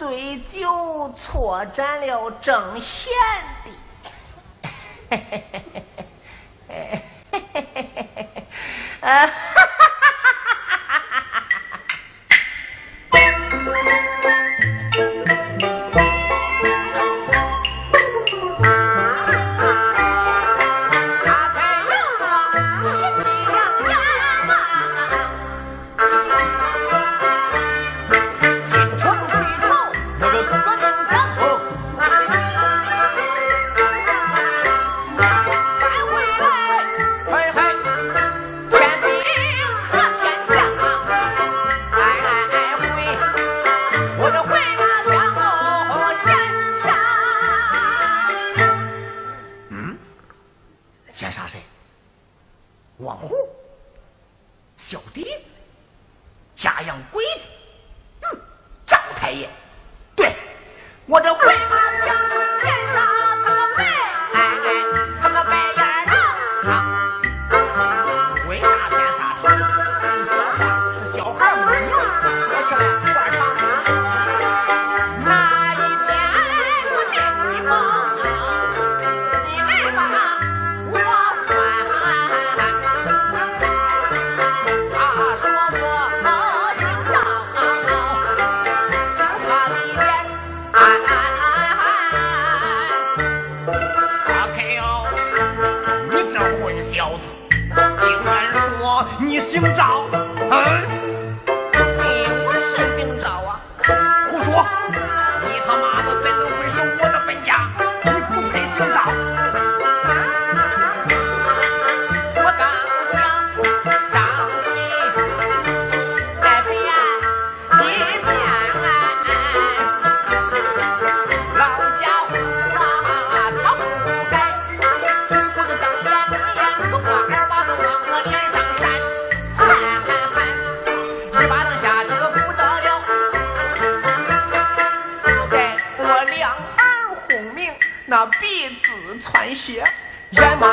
醉酒错斩了正贤的，啊！你们。鼻子穿鞋，眼冒。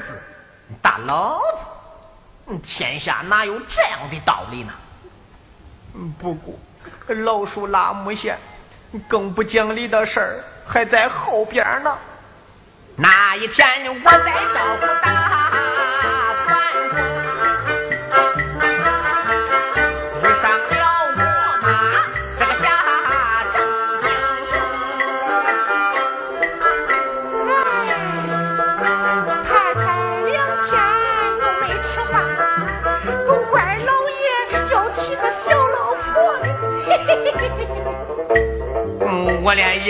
子，大老子，天下哪有这样的道理呢？不过，老鼠拉木线，更不讲理的事儿还在后边呢。那一天，我在招呼大。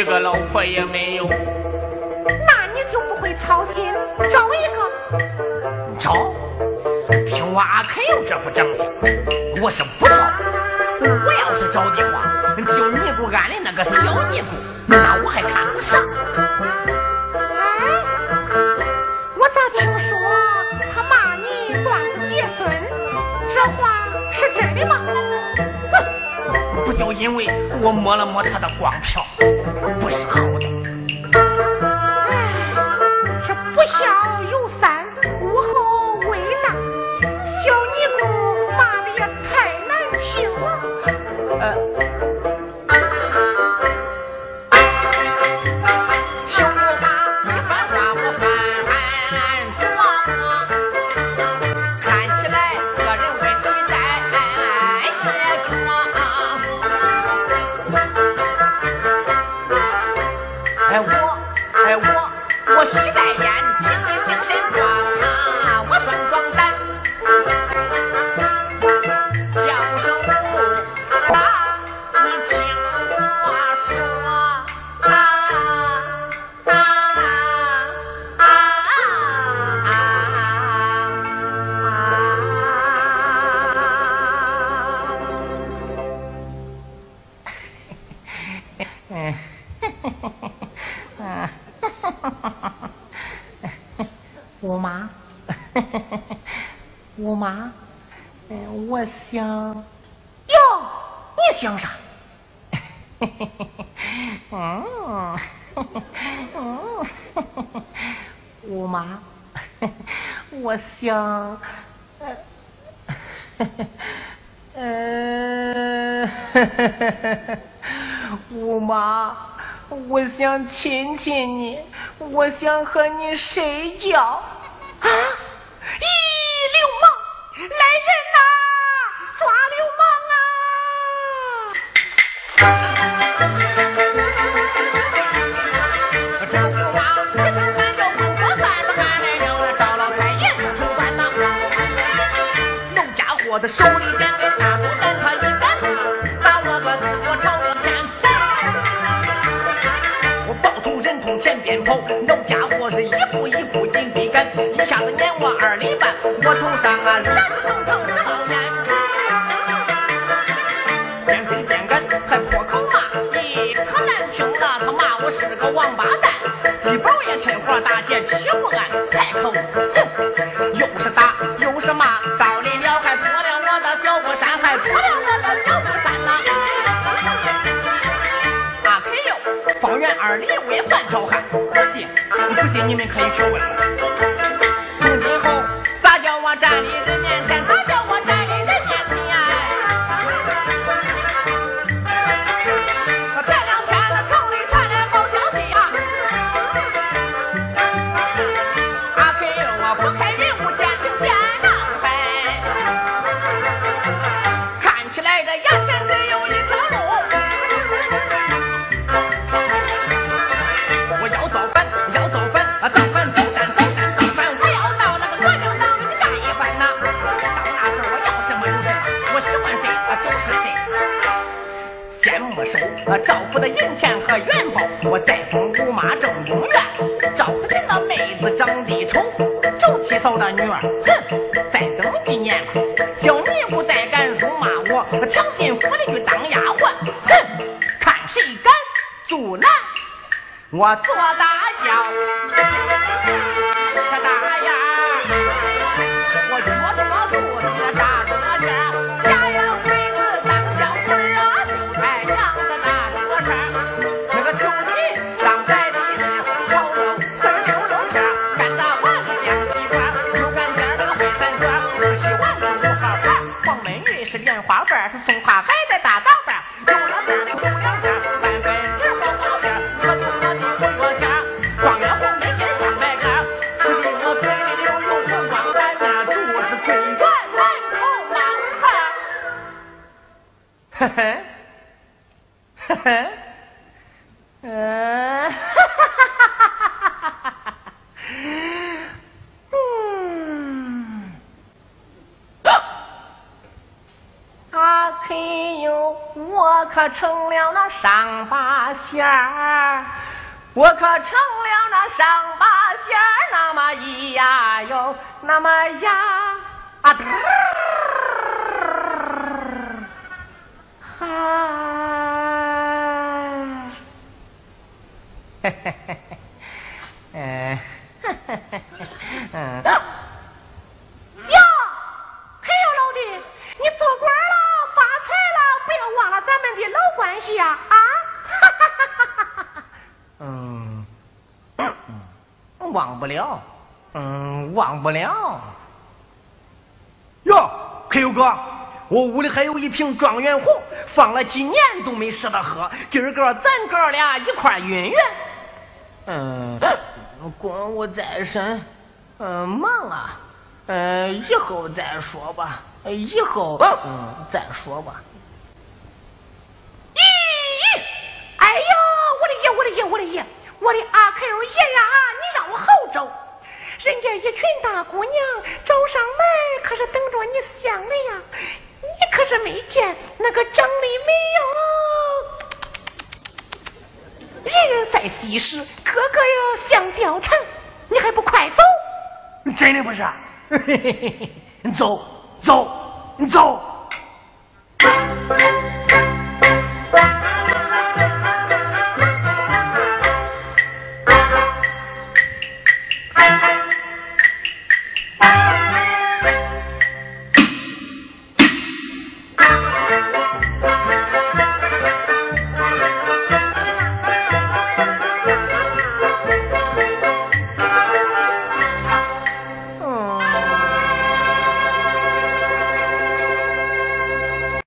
一个老婆也没有，那你就不会操心找一个？找？听我阿肯有这副正经，我是不找。我要是找的话，就尼姑庵的那个小尼姑，那我还看不上。不就因为我摸了摸他的光票，不是好的。哎，这不孝有三，无后为大，小尼姑骂的也太难听了。呃。我许百言，清明精神。我妈，嗯，我想，哟，你想啥？嗯，嗯，我妈，我想，呃，我妈，我想亲亲你，我想和你睡觉，啊？咦，流氓，来人呐！抓流氓啊！我的手里边给大竹竿，他一杆打我个我朝天。我抱住人头前边跑，那家伙是一步一步紧逼赶，一下子撵我二里半，我头上啊是个王八蛋，鸡宝也趁火打劫欺负俺，开口哼，又是打又是骂，到临了还。小不山还破了我的小不山呐！阿克哟，方圆二里我也算条汉，不信不信你们可以去问。从今后咋叫我站立人面前？妹子长得丑，周七嫂的女儿，哼，再等几年吧。小尼姑再敢辱骂我，抢进府里去当丫鬟，哼，看谁敢阻拦我做大轿，是松花我可成了那上八仙儿，我可成了那上八仙儿，那么咿呀哟，那么呀啊嘚哈。嘿嘿嘿嘿，嗯，嗯，呀，嘿呦老弟，你做官了，发财了，不要忘了咱们的老关系呀！啊，哈哈哈哈哈哈！嗯，忘不了，嗯，忘不了。哟，黑友哥，我屋里还有一瓶状元红，放了几年都没舍得喝，今儿个咱哥俩一块晕晕。嗯，公务在身，嗯，忙啊，嗯，以后再说吧，以后嗯再说吧。咦，哎呦，我的爷，我的爷，我的爷，我的阿克爷呀，你让我好找，人家一群大姑娘找上门，可是等着你相的呀，你可是没见那个张丽美哟。人人在西施，个个呀像貂蝉，你还不快走？真的不是？走走走。